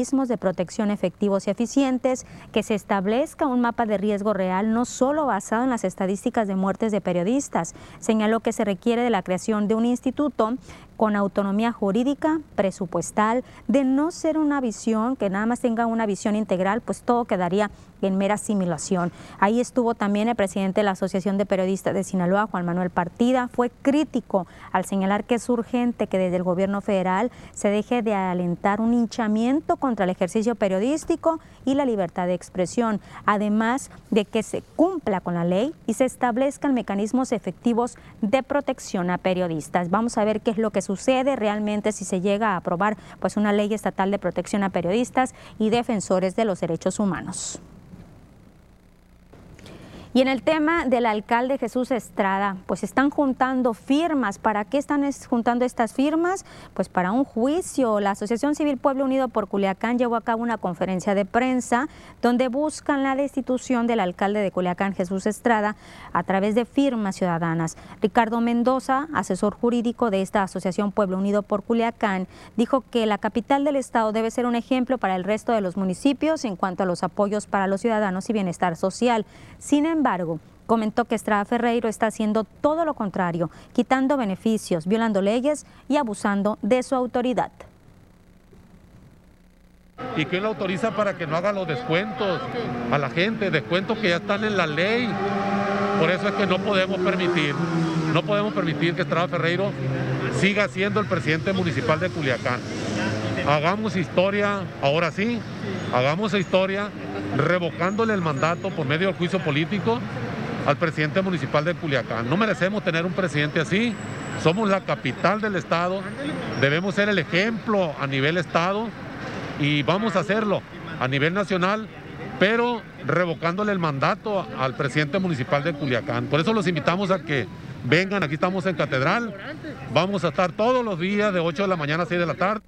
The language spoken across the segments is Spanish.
mecanismos de protección efectivos y eficientes, que se establezca un mapa de riesgo real no solo basado en las estadísticas de muertes de periodistas. Señaló que se requiere de la creación de un instituto con autonomía jurídica, presupuestal, de no ser una visión que nada más tenga una visión integral, pues todo quedaría en mera simulación. Ahí estuvo también el presidente de la Asociación de Periodistas de Sinaloa, Juan Manuel Partida, fue crítico al señalar que es urgente que desde el gobierno federal se deje de alentar un hinchamiento contra el ejercicio periodístico y la libertad de expresión, además de que se cumpla con la ley y se establezcan mecanismos efectivos de protección a periodistas. Vamos a ver qué es lo que sucede realmente si se llega a aprobar pues una ley estatal de protección a periodistas y defensores de los derechos humanos. Y en el tema del alcalde Jesús Estrada, pues están juntando firmas. ¿Para qué están juntando estas firmas? Pues para un juicio. La Asociación Civil Pueblo Unido por Culiacán llevó a cabo una conferencia de prensa donde buscan la destitución del alcalde de Culiacán, Jesús Estrada, a través de firmas ciudadanas. Ricardo Mendoza, asesor jurídico de esta Asociación Pueblo Unido por Culiacán, dijo que la capital del estado debe ser un ejemplo para el resto de los municipios en cuanto a los apoyos para los ciudadanos y bienestar social. Sin embargo, comentó que Estrada Ferreiro está haciendo todo lo contrario, quitando beneficios, violando leyes y abusando de su autoridad. ¿Y quién lo autoriza para que no haga los descuentos a la gente? Descuentos que ya están en la ley. Por eso es que no podemos permitir, no podemos permitir que Estrada Ferreiro siga siendo el presidente municipal de Culiacán. Hagamos historia, ahora sí, hagamos historia revocándole el mandato por medio del juicio político al presidente municipal de Culiacán. No merecemos tener un presidente así. Somos la capital del Estado, debemos ser el ejemplo a nivel Estado y vamos a hacerlo a nivel nacional, pero revocándole el mandato al presidente municipal de Culiacán. Por eso los invitamos a que vengan, aquí estamos en Catedral, vamos a estar todos los días de 8 de la mañana a 6 de la tarde.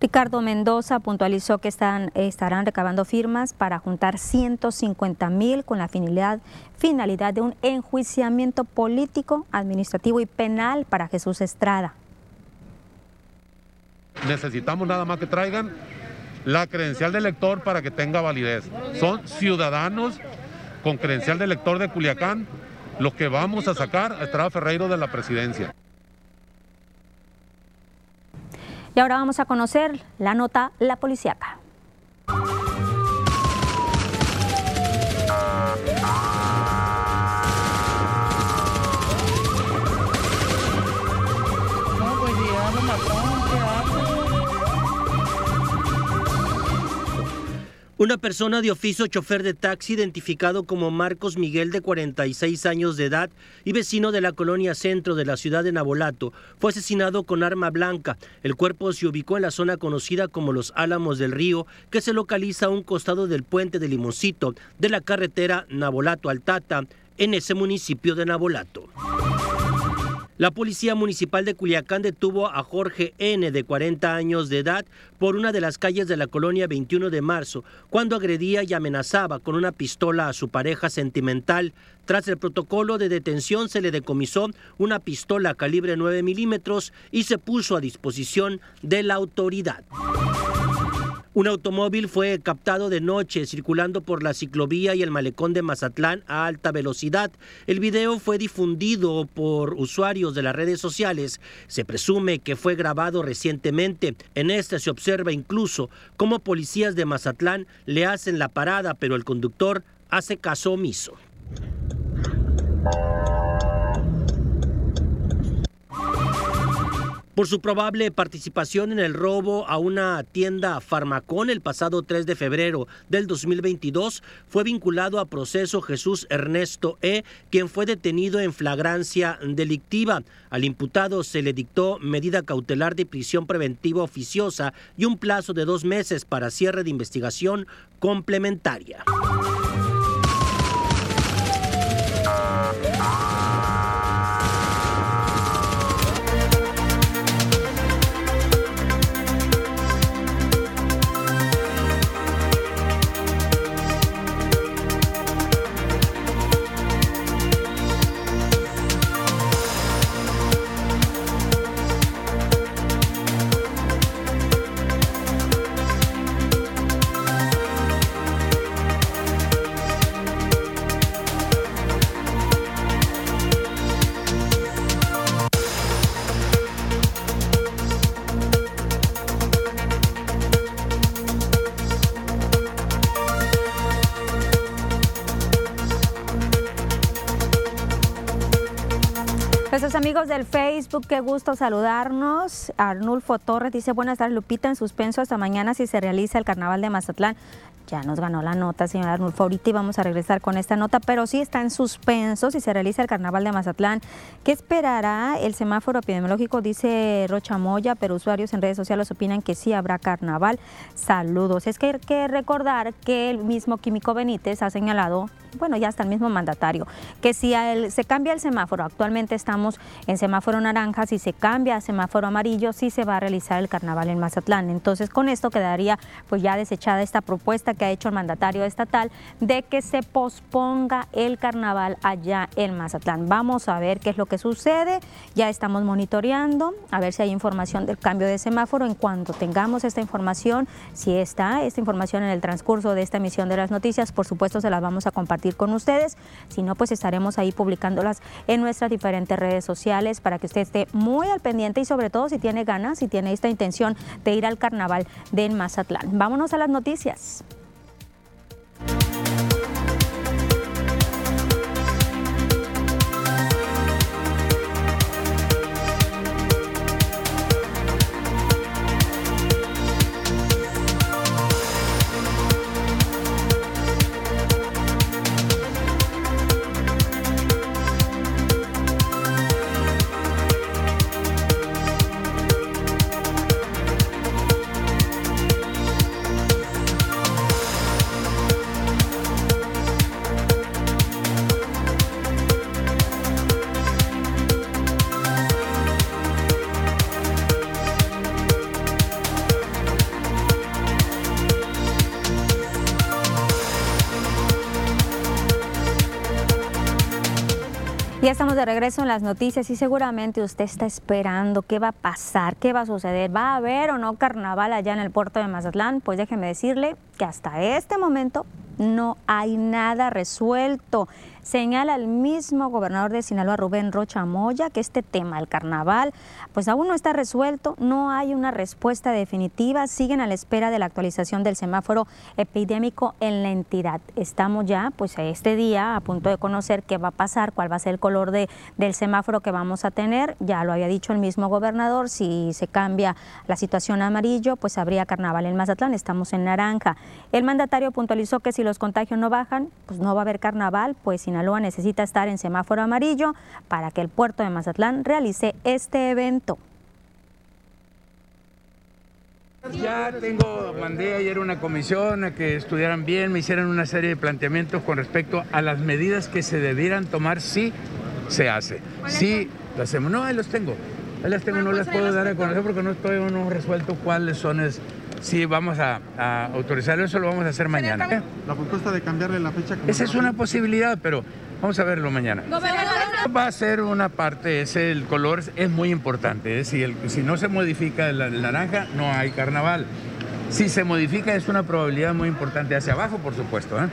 Ricardo Mendoza puntualizó que están, estarán recabando firmas para juntar 150 mil con la finalidad, finalidad de un enjuiciamiento político, administrativo y penal para Jesús Estrada. Necesitamos nada más que traigan la credencial de elector para que tenga validez. Son ciudadanos con credencial de elector de Culiacán los que vamos a sacar a Estrada Ferreiro de la presidencia. Y ahora vamos a conocer la nota La Policiaca. Una persona de oficio chofer de taxi identificado como Marcos Miguel de 46 años de edad y vecino de la colonia centro de la ciudad de Nabolato fue asesinado con arma blanca. El cuerpo se ubicó en la zona conocida como Los Álamos del Río, que se localiza a un costado del puente de Limoncito de la carretera Nabolato-Altata en ese municipio de Nabolato. La Policía Municipal de Culiacán detuvo a Jorge N., de 40 años de edad, por una de las calles de la colonia 21 de marzo, cuando agredía y amenazaba con una pistola a su pareja sentimental. Tras el protocolo de detención se le decomisó una pistola calibre 9 milímetros y se puso a disposición de la autoridad. Un automóvil fue captado de noche circulando por la ciclovía y el malecón de Mazatlán a alta velocidad. El video fue difundido por usuarios de las redes sociales. Se presume que fue grabado recientemente. En este se observa incluso cómo policías de Mazatlán le hacen la parada, pero el conductor hace caso omiso. Por su probable participación en el robo a una tienda Farmacón el pasado 3 de febrero del 2022, fue vinculado a proceso Jesús Ernesto E., quien fue detenido en flagrancia delictiva. Al imputado se le dictó medida cautelar de prisión preventiva oficiosa y un plazo de dos meses para cierre de investigación complementaria. Amigos del Facebook, qué gusto saludarnos. Arnulfo Torres dice, buenas tardes Lupita, en suspenso hasta mañana si se realiza el carnaval de Mazatlán. Ya nos ganó la nota, señor Arnulfo. Ahorita vamos a regresar con esta nota, pero sí está en suspenso si se realiza el carnaval de Mazatlán. ¿Qué esperará el semáforo epidemiológico? Dice Rocha Moya, pero usuarios en redes sociales opinan que sí habrá carnaval. Saludos. Es que hay que recordar que el mismo Químico Benítez ha señalado bueno, ya está el mismo mandatario, que si se cambia el semáforo, actualmente estamos en semáforo naranja, si se cambia a semáforo amarillo, sí se va a realizar el carnaval en Mazatlán. Entonces, con esto quedaría pues ya desechada esta propuesta que ha hecho el mandatario estatal de que se posponga el carnaval allá en Mazatlán. Vamos a ver qué es lo que sucede, ya estamos monitoreando, a ver si hay información del cambio de semáforo. En cuanto tengamos esta información, si está esta información en el transcurso de esta emisión de las noticias, por supuesto se las vamos a compartir con ustedes. Si no, pues estaremos ahí publicándolas en nuestras diferentes redes sociales para que usted esté muy al pendiente y sobre todo si tiene ganas, si tiene esta intención de ir al carnaval de Mazatlán. Vámonos a las noticias. Regreso en las noticias y seguramente usted está esperando qué va a pasar, qué va a suceder, va a haber o no carnaval allá en el puerto de Mazatlán. Pues déjeme decirle que hasta este momento no hay nada resuelto. Señala el mismo gobernador de Sinaloa, Rubén Rocha Moya, que este tema, el carnaval, pues aún no está resuelto, no hay una respuesta definitiva, siguen a la espera de la actualización del semáforo epidémico en la entidad. Estamos ya, pues este día, a punto de conocer qué va a pasar, cuál va a ser el color de, del semáforo que vamos a tener. Ya lo había dicho el mismo gobernador, si se cambia la situación a amarillo, pues habría carnaval en Mazatlán, estamos en naranja. El mandatario puntualizó que si los contagios no bajan, pues no va a haber carnaval, pues Sinaloa necesita estar en semáforo amarillo para que el puerto de Mazatlán realice este evento. Ya tengo, mandé ayer una comisión a que estudiaran bien, me hicieran una serie de planteamientos con respecto a las medidas que se debieran tomar si se hace. Si lo hacemos. No, ahí los tengo. Ahí las tengo, no las puedo dar a conocer porque no estoy no resuelto cuáles son es, sí vamos a, a autorizarlo, eso lo vamos a hacer mañana. La propuesta de cambiarle la fecha. Esa es una posibilidad, pero vamos a verlo mañana. Va a ser una parte, ese, el color es muy importante. ¿eh? Si, el, si no se modifica el, el naranja, no hay carnaval. Si se modifica, es una probabilidad muy importante hacia abajo, por supuesto. ¿eh?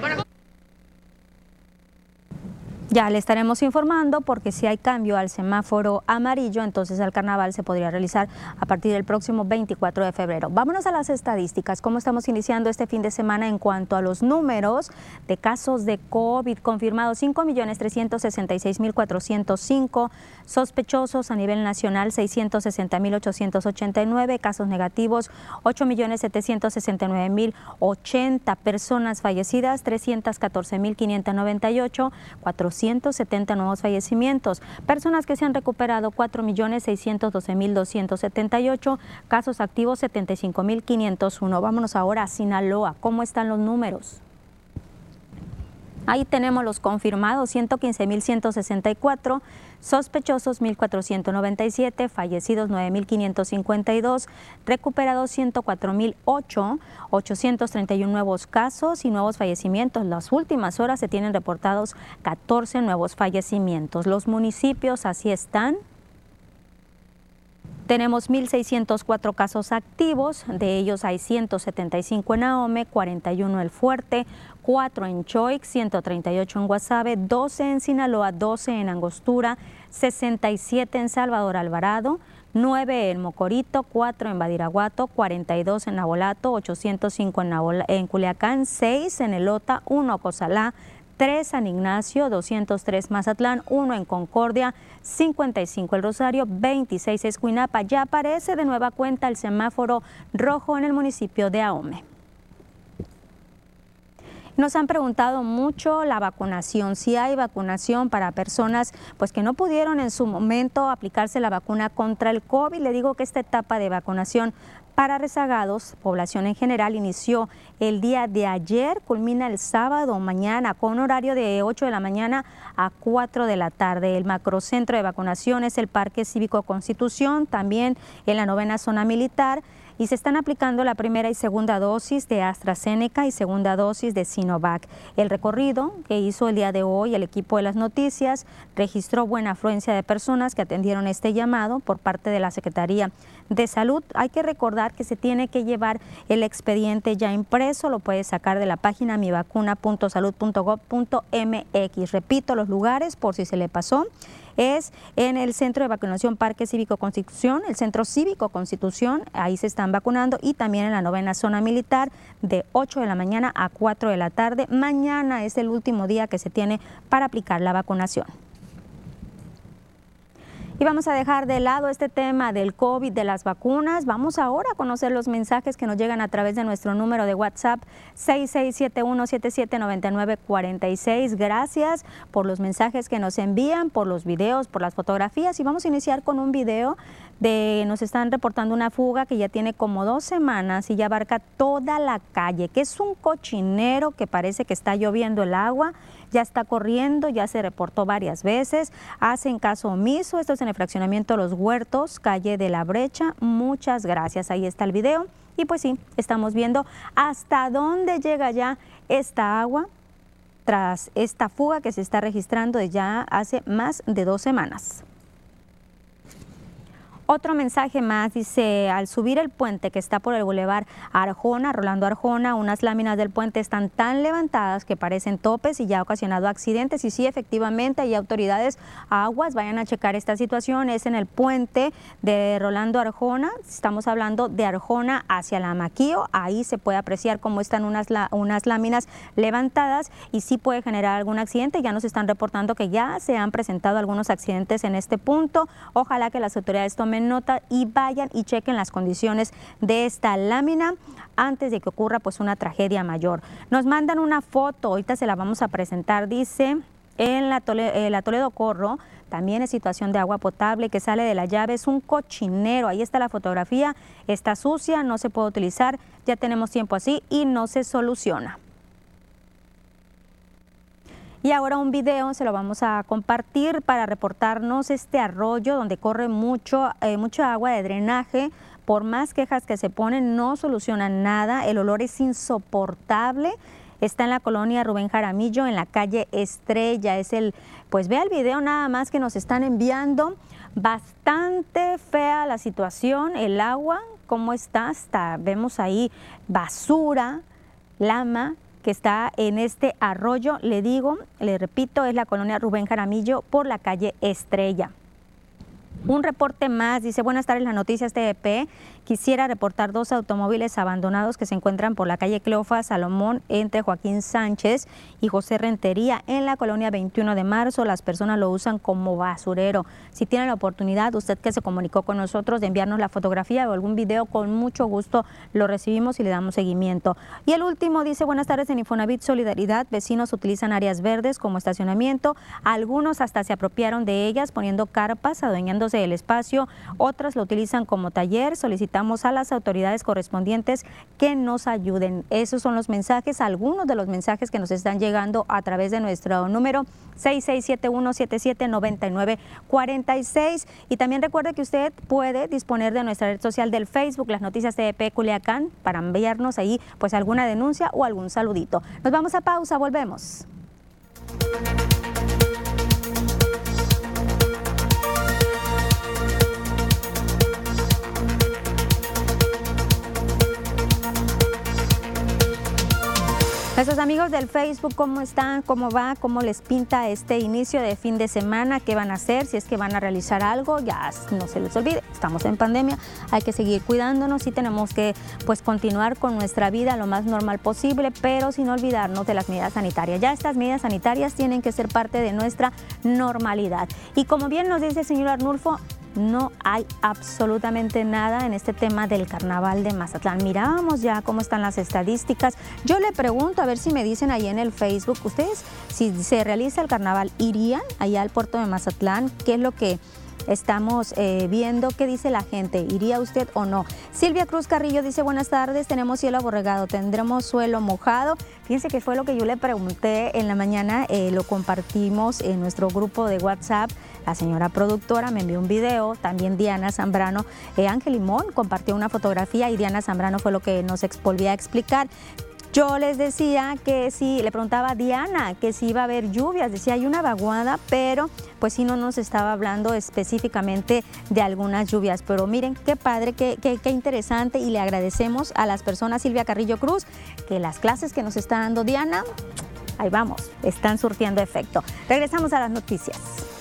Ya le estaremos informando porque si hay cambio al semáforo amarillo, entonces el carnaval se podría realizar a partir del próximo 24 de febrero. Vámonos a las estadísticas. ¿Cómo estamos iniciando este fin de semana en cuanto a los números de casos de COVID confirmados? 5.366.405 sospechosos a nivel nacional, 660.889 casos negativos, 8.769.080 personas fallecidas, 314.598, 400 170 nuevos fallecimientos. Personas que se han recuperado 4.612.278. Casos activos 75.501. Vámonos ahora a Sinaloa. ¿Cómo están los números? Ahí tenemos los confirmados, 115.164, sospechosos 1.497, fallecidos 9.552, recuperados 104.008, 831 nuevos casos y nuevos fallecimientos. Las últimas horas se tienen reportados 14 nuevos fallecimientos. Los municipios así están. Tenemos 1.604 casos activos, de ellos hay 175 en Ahome, 41 en El Fuerte, 4 en Choix, 138 en Guasave, 12 en Sinaloa, 12 en Angostura, 67 en Salvador Alvarado, 9 en Mocorito, 4 en Badiraguato, 42 en Nabolato, 805 en, Culiacán, 6 en Elota, 1 en Cozalá, 3 San Ignacio, 203 Mazatlán, 1 en Concordia, 55 El Rosario, 26 Escuinapa. Ya aparece de nueva cuenta el semáforo rojo en el municipio de Ahome. Nos han preguntado mucho la vacunación, si hay vacunación para personas pues que no pudieron en su momento aplicarse la vacuna contra el COVID. Le digo que esta etapa de vacunación para rezagados, población en general, inició el día de ayer, culmina el sábado mañana con horario de 8 de la mañana a 4 de la tarde. El macrocentro de vacunación es el Parque Cívico Constitución, también en la novena zona militar y se están aplicando la primera y segunda dosis de AstraZeneca y segunda dosis de Sinovac. El recorrido que hizo el día de hoy el equipo de las noticias registró buena afluencia de personas que atendieron este llamado por parte de la Secretaría de Salud. Hay que recordar que se tiene que llevar el expediente ya impreso, lo puede sacar de la página mivacuna.salud.gov.mx. Repito los lugares por si se le pasó es en el Centro de Vacunación Parque Cívico Constitución, el Centro Cívico Constitución, ahí se están vacunando y también en la novena zona militar de 8 de la mañana a 4 de la tarde. Mañana es el último día que se tiene para aplicar la vacunación. Y vamos a dejar de lado este tema del COVID, de las vacunas. Vamos ahora a conocer los mensajes que nos llegan a través de nuestro número de WhatsApp 6671779946. Gracias por los mensajes que nos envían, por los videos, por las fotografías. Y vamos a iniciar con un video de, nos están reportando una fuga que ya tiene como dos semanas y ya abarca toda la calle, que es un cochinero que parece que está lloviendo el agua ya está corriendo, ya se reportó varias veces, hacen caso omiso, esto es en el fraccionamiento Los Huertos, calle de la Brecha, muchas gracias, ahí está el video y pues sí, estamos viendo hasta dónde llega ya esta agua tras esta fuga que se está registrando ya hace más de dos semanas. Otro mensaje más dice, al subir el puente que está por el bulevar Arjona, Rolando Arjona, unas láminas del puente están tan levantadas que parecen topes y ya ha ocasionado accidentes. Y sí, efectivamente, hay autoridades aguas, vayan a checar esta situación. Es en el puente de Rolando Arjona, estamos hablando de Arjona hacia la Maquío, ahí se puede apreciar cómo están unas, unas láminas levantadas y sí puede generar algún accidente. Ya nos están reportando que ya se han presentado algunos accidentes en este punto. Ojalá que las autoridades tomen nota y vayan y chequen las condiciones de esta lámina antes de que ocurra pues una tragedia mayor. Nos mandan una foto, ahorita se la vamos a presentar, dice en la, eh, la Toledo Corro, también es situación de agua potable que sale de la llave, es un cochinero, ahí está la fotografía, está sucia, no se puede utilizar, ya tenemos tiempo así y no se soluciona. Y ahora un video se lo vamos a compartir para reportarnos este arroyo donde corre mucho, eh, mucha agua de drenaje. Por más quejas que se ponen, no solucionan nada. El olor es insoportable. Está en la colonia Rubén Jaramillo, en la calle Estrella. Es el, pues vea el video nada más que nos están enviando. Bastante fea la situación, el agua, cómo está, hasta vemos ahí basura, lama, que está en este arroyo, le digo, le repito, es la colonia Rubén Jaramillo por la calle Estrella. Un reporte más, dice, buenas tardes, las noticias TEP. Quisiera reportar dos automóviles abandonados que se encuentran por la calle Cleofa Salomón entre Joaquín Sánchez y José Rentería en la colonia 21 de marzo. Las personas lo usan como basurero. Si tiene la oportunidad, usted que se comunicó con nosotros de enviarnos la fotografía o algún video, con mucho gusto lo recibimos y le damos seguimiento. Y el último dice, buenas tardes en Infonavit Solidaridad. Vecinos utilizan áreas verdes como estacionamiento. Algunos hasta se apropiaron de ellas poniendo carpas, adueñándose del espacio. Otras lo utilizan como taller. Solicitando a las autoridades correspondientes que nos ayuden. Esos son los mensajes, algunos de los mensajes que nos están llegando a través de nuestro número 6671779946 y también recuerde que usted puede disponer de nuestra red social del Facebook, las noticias de Culiacán, para enviarnos ahí pues alguna denuncia o algún saludito. Nos vamos a pausa, volvemos. Nuestros amigos del Facebook, ¿cómo están? ¿Cómo va? ¿Cómo les pinta este inicio de fin de semana? ¿Qué van a hacer? Si es que van a realizar algo, ya no se les olvide, estamos en pandemia, hay que seguir cuidándonos y tenemos que pues continuar con nuestra vida lo más normal posible, pero sin olvidarnos de las medidas sanitarias. Ya estas medidas sanitarias tienen que ser parte de nuestra normalidad. Y como bien nos dice el señor Arnulfo, no hay absolutamente nada en este tema del carnaval de Mazatlán. Mirábamos ya cómo están las estadísticas. Yo le pregunto, a ver si me dicen ahí en el Facebook, ustedes, si se realiza el carnaval, ¿irían allá al puerto de Mazatlán? ¿Qué es lo que estamos eh, viendo qué dice la gente. ¿Iría usted o no? Silvia Cruz Carrillo dice, buenas tardes, tenemos cielo aborregado, tendremos suelo mojado. Fíjense que fue lo que yo le pregunté en la mañana, eh, lo compartimos en nuestro grupo de WhatsApp. La señora productora me envió un video, también Diana Zambrano, eh, Ángel Limón compartió una fotografía y Diana Zambrano fue lo que nos volvía a explicar. Yo les decía que si, le preguntaba a Diana que si iba a haber lluvias, decía hay una vaguada, pero pues sí no nos estaba hablando específicamente de algunas lluvias. Pero miren qué padre, qué, qué, qué interesante y le agradecemos a las personas, Silvia Carrillo Cruz, que las clases que nos está dando Diana, ahí vamos, están surtiendo efecto. Regresamos a las noticias.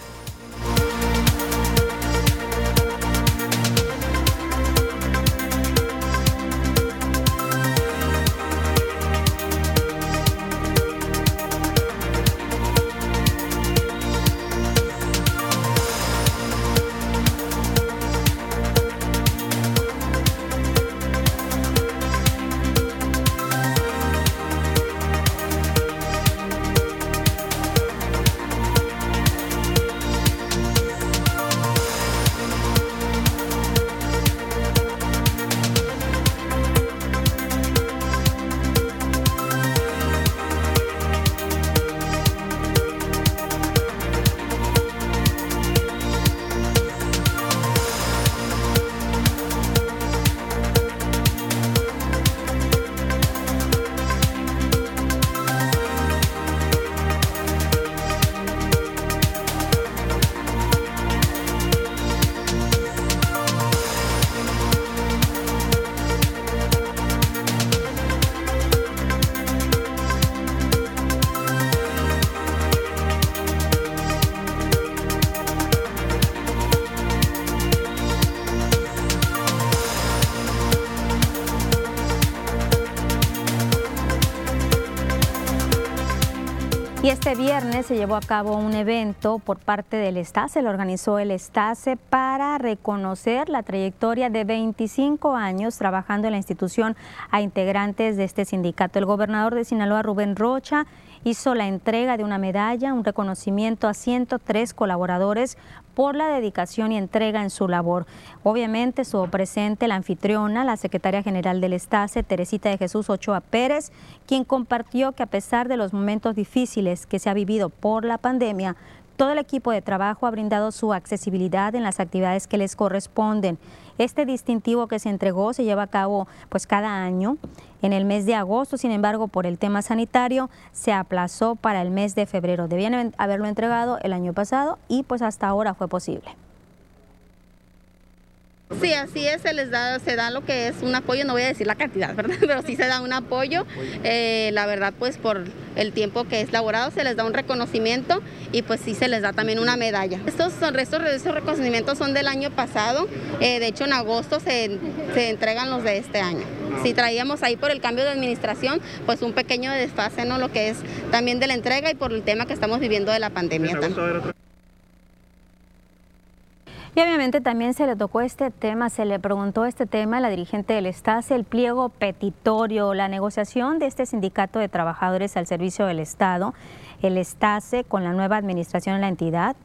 Este viernes se llevó a cabo un evento por parte del Estase, lo organizó el Estase para reconocer la trayectoria de 25 años trabajando en la institución a integrantes de este sindicato. El gobernador de Sinaloa, Rubén Rocha, hizo la entrega de una medalla, un reconocimiento a 103 colaboradores por la dedicación y entrega en su labor. Obviamente estuvo presente la anfitriona, la secretaria general del Estase, Teresita de Jesús Ochoa Pérez, quien compartió que a pesar de los momentos difíciles que se ha vivido por la pandemia, todo el equipo de trabajo ha brindado su accesibilidad en las actividades que les corresponden. Este distintivo que se entregó se lleva a cabo pues cada año. En el mes de agosto, sin embargo, por el tema sanitario, se aplazó para el mes de febrero. Debían haberlo entregado el año pasado y pues hasta ahora fue posible. Sí, así es, se les da, se da lo que es un apoyo, no voy a decir la cantidad, ¿verdad? Pero sí se da un apoyo, eh, la verdad pues por el tiempo que es laborado se les da un reconocimiento y pues sí se les da también una medalla. Estos, son, estos, estos reconocimientos son del año pasado, eh, de hecho en agosto se, se, entregan los de este año. Si traíamos ahí por el cambio de administración, pues un pequeño desfase, ¿no? Lo que es también de la entrega y por el tema que estamos viviendo de la pandemia. Y obviamente también se le tocó este tema, se le preguntó este tema a la dirigente del Estase, el pliego petitorio, la negociación de este sindicato de trabajadores al servicio del Estado, el Estase con la nueva administración en la entidad,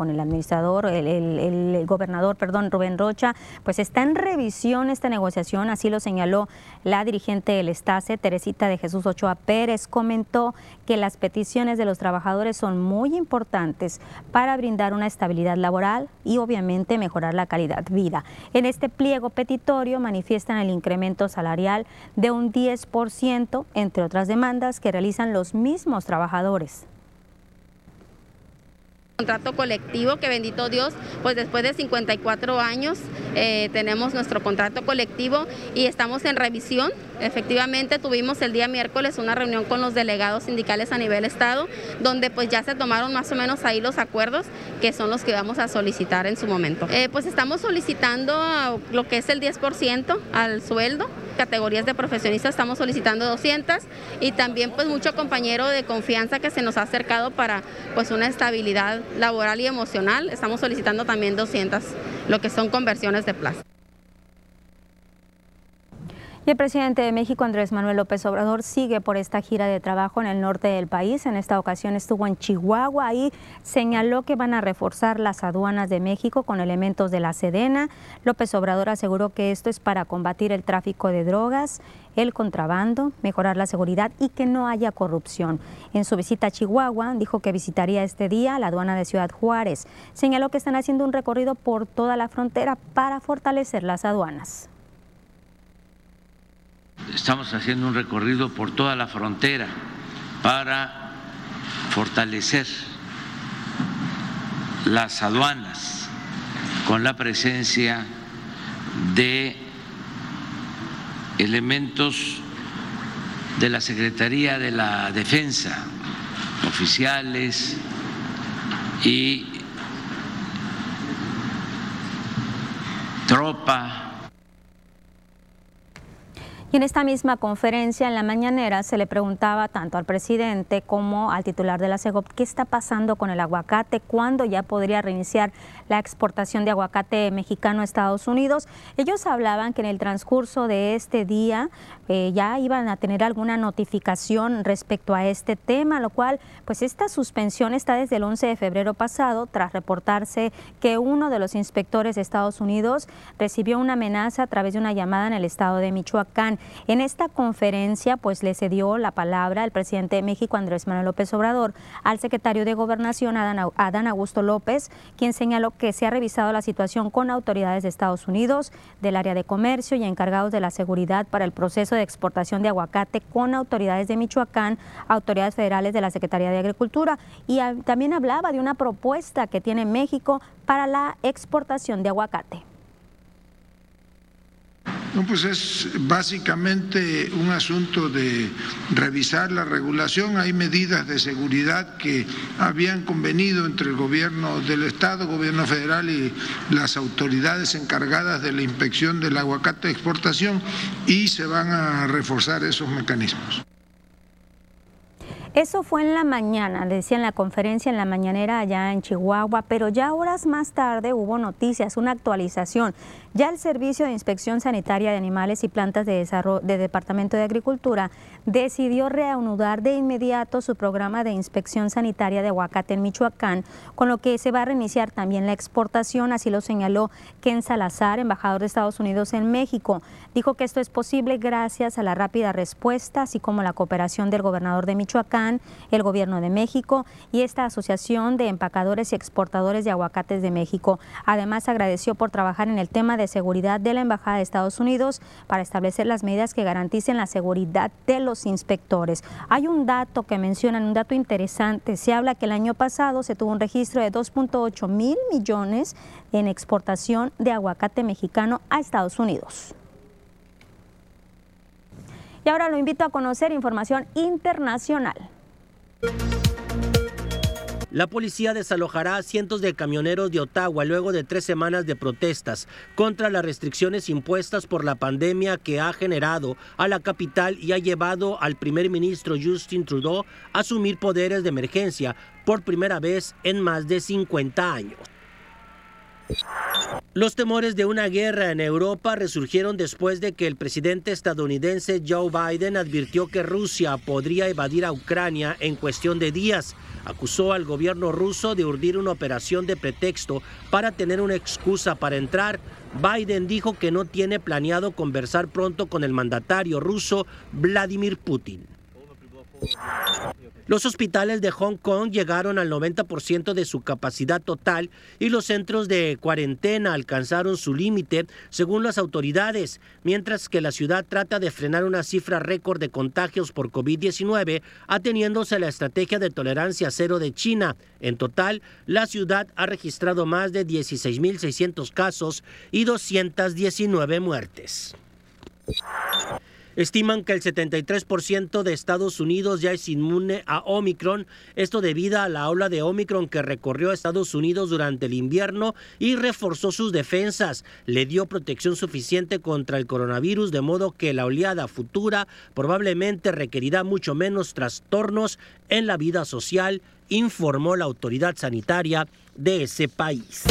con el administrador, el, gobernador, perdón, Rubén Rocha, pues está en revisión esta negociación, así lo señaló la dirigente del Estase, Teresita de Jesús Ochoa Pérez, comentó que las peticiones de los trabajadores son muy importantes para brindar una estabilidad laboral y obviamente mejorar la calidad de vida. En este pliego petitorio manifiestan el incremento salarial de un 10%, entre otras demandas que realizan los mismos trabajadores Contrato colectivo que bendito Dios, pues después de 54 años eh, tenemos nuestro contrato colectivo y estamos en revisión. Efectivamente tuvimos el día miércoles una reunión con los delegados sindicales a nivel estado, donde pues ya se tomaron más o menos ahí los acuerdos que son los que vamos a solicitar en su momento. Eh, pues estamos solicitando lo que es el 10% al sueldo categorías de profesionistas estamos solicitando 200 y también pues mucho compañero de confianza que se nos ha acercado para pues una estabilidad laboral y emocional. Estamos solicitando también 200, lo que son conversiones de plaza. Y el presidente de México, Andrés Manuel López Obrador, sigue por esta gira de trabajo en el norte del país. En esta ocasión estuvo en Chihuahua y señaló que van a reforzar las aduanas de México con elementos de la Sedena. López Obrador aseguró que esto es para combatir el tráfico de drogas, el contrabando, mejorar la seguridad y que no haya corrupción. En su visita a Chihuahua, dijo que visitaría este día la aduana de Ciudad Juárez. Señaló que están haciendo un recorrido por toda la frontera para fortalecer las aduanas estamos haciendo un recorrido por toda la frontera para fortalecer las aduanas con la presencia de elementos de la Secretaría de la Defensa, oficiales y tropa y en esta misma conferencia en la mañanera se le preguntaba tanto al presidente como al titular de la CEGOP qué está pasando con el aguacate, cuándo ya podría reiniciar la exportación de aguacate mexicano a Estados Unidos. Ellos hablaban que en el transcurso de este día eh, ya iban a tener alguna notificación respecto a este tema, lo cual pues esta suspensión está desde el 11 de febrero pasado tras reportarse que uno de los inspectores de Estados Unidos recibió una amenaza a través de una llamada en el estado de Michoacán. En esta conferencia, pues le cedió la palabra el presidente de México, Andrés Manuel López Obrador, al secretario de Gobernación, Adán Augusto López, quien señaló que se ha revisado la situación con autoridades de Estados Unidos, del área de comercio y encargados de la seguridad para el proceso de exportación de aguacate con autoridades de Michoacán, autoridades federales de la Secretaría de Agricultura y también hablaba de una propuesta que tiene México para la exportación de aguacate. No, pues es básicamente un asunto de revisar la regulación. Hay medidas de seguridad que habían convenido entre el gobierno del Estado, gobierno federal y las autoridades encargadas de la inspección del aguacate de exportación y se van a reforzar esos mecanismos. Eso fue en la mañana, decía en la conferencia en la mañanera allá en Chihuahua, pero ya horas más tarde hubo noticias, una actualización. Ya el Servicio de Inspección Sanitaria de Animales y Plantas de, Desarrollo, de Departamento de Agricultura decidió reanudar de inmediato su programa de inspección sanitaria de aguacate en Michoacán, con lo que se va a reiniciar también la exportación, así lo señaló Ken Salazar, embajador de Estados Unidos en México. Dijo que esto es posible gracias a la rápida respuesta, así como la cooperación del gobernador de Michoacán, el gobierno de México y esta Asociación de Empacadores y Exportadores de Aguacates de México. Además, agradeció por trabajar en el tema de seguridad de la Embajada de Estados Unidos para establecer las medidas que garanticen la seguridad de los inspectores. Hay un dato que mencionan, un dato interesante. Se habla que el año pasado se tuvo un registro de 2.8 mil millones en exportación de aguacate mexicano a Estados Unidos. Y ahora lo invito a conocer información internacional. La policía desalojará a cientos de camioneros de Ottawa luego de tres semanas de protestas contra las restricciones impuestas por la pandemia que ha generado a la capital y ha llevado al primer ministro Justin Trudeau a asumir poderes de emergencia por primera vez en más de 50 años. Los temores de una guerra en Europa resurgieron después de que el presidente estadounidense Joe Biden advirtió que Rusia podría evadir a Ucrania en cuestión de días. Acusó al gobierno ruso de urdir una operación de pretexto para tener una excusa para entrar. Biden dijo que no tiene planeado conversar pronto con el mandatario ruso Vladimir Putin. Los hospitales de Hong Kong llegaron al 90% de su capacidad total y los centros de cuarentena alcanzaron su límite, según las autoridades, mientras que la ciudad trata de frenar una cifra récord de contagios por COVID-19, ateniéndose a la estrategia de tolerancia cero de China. En total, la ciudad ha registrado más de 16.600 casos y 219 muertes. Estiman que el 73% de Estados Unidos ya es inmune a Omicron, esto debido a la ola de Omicron que recorrió a Estados Unidos durante el invierno y reforzó sus defensas. Le dio protección suficiente contra el coronavirus, de modo que la oleada futura probablemente requerirá mucho menos trastornos en la vida social, informó la autoridad sanitaria de ese país.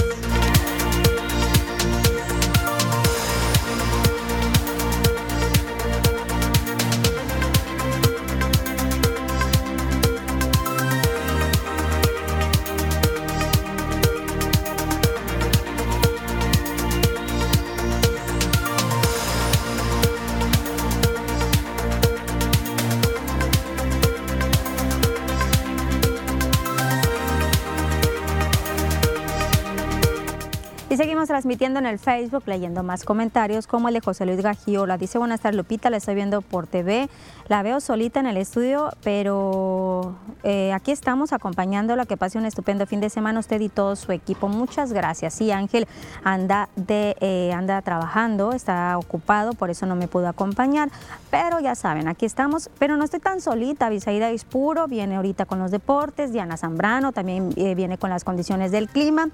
Seguimos transmitiendo en el Facebook, leyendo más comentarios, como el de José Luis Gagiola. Dice, buenas tardes Lupita, la estoy viendo por TV. La veo solita en el estudio, pero eh, aquí estamos acompañándola. Que pase un estupendo fin de semana usted y todo su equipo. Muchas gracias. Sí, Ángel anda, de, eh, anda trabajando, está ocupado, por eso no me pudo acompañar. Pero ya saben, aquí estamos. Pero no estoy tan solita. Visaída Ispuro viene ahorita con los deportes. Diana Zambrano también eh, viene con las condiciones del clima.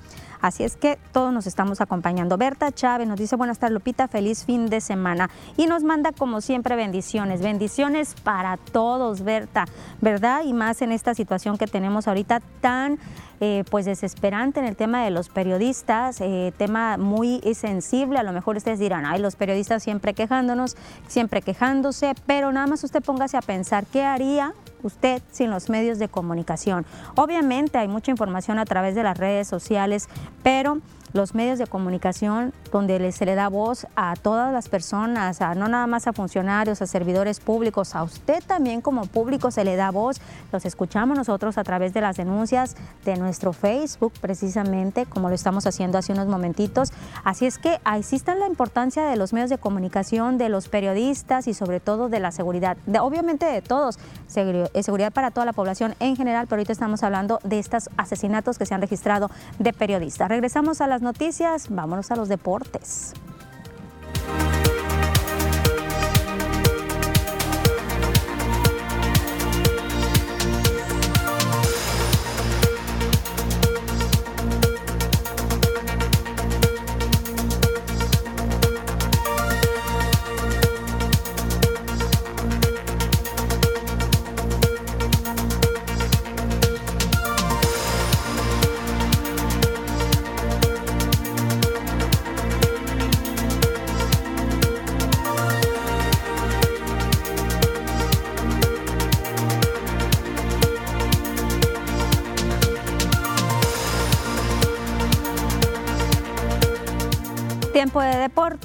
Así es que todos nos estamos acompañando. Berta Chávez nos dice buenas tardes Lupita, feliz fin de semana. Y nos manda como siempre bendiciones, bendiciones para todos, Berta, ¿verdad? Y más en esta situación que tenemos ahorita tan... Eh, pues desesperante en el tema de los periodistas, eh, tema muy sensible, a lo mejor ustedes dirán, ay, los periodistas siempre quejándonos, siempre quejándose, pero nada más usted póngase a pensar qué haría usted sin los medios de comunicación. Obviamente hay mucha información a través de las redes sociales, pero los medios de comunicación donde se le da voz a todas las personas, a, no nada más a funcionarios, a servidores públicos, a usted también como público se le da voz. Los escuchamos nosotros a través de las denuncias de nuestro Facebook, precisamente como lo estamos haciendo hace unos momentitos. Así es que ahí sí está la importancia de los medios de comunicación, de los periodistas y sobre todo de la seguridad, obviamente de todos, eh, seguridad para toda la población en general, pero ahorita estamos hablando de estos asesinatos que se han registrado de periodistas. Regresamos a las noticias, vámonos a los deportes.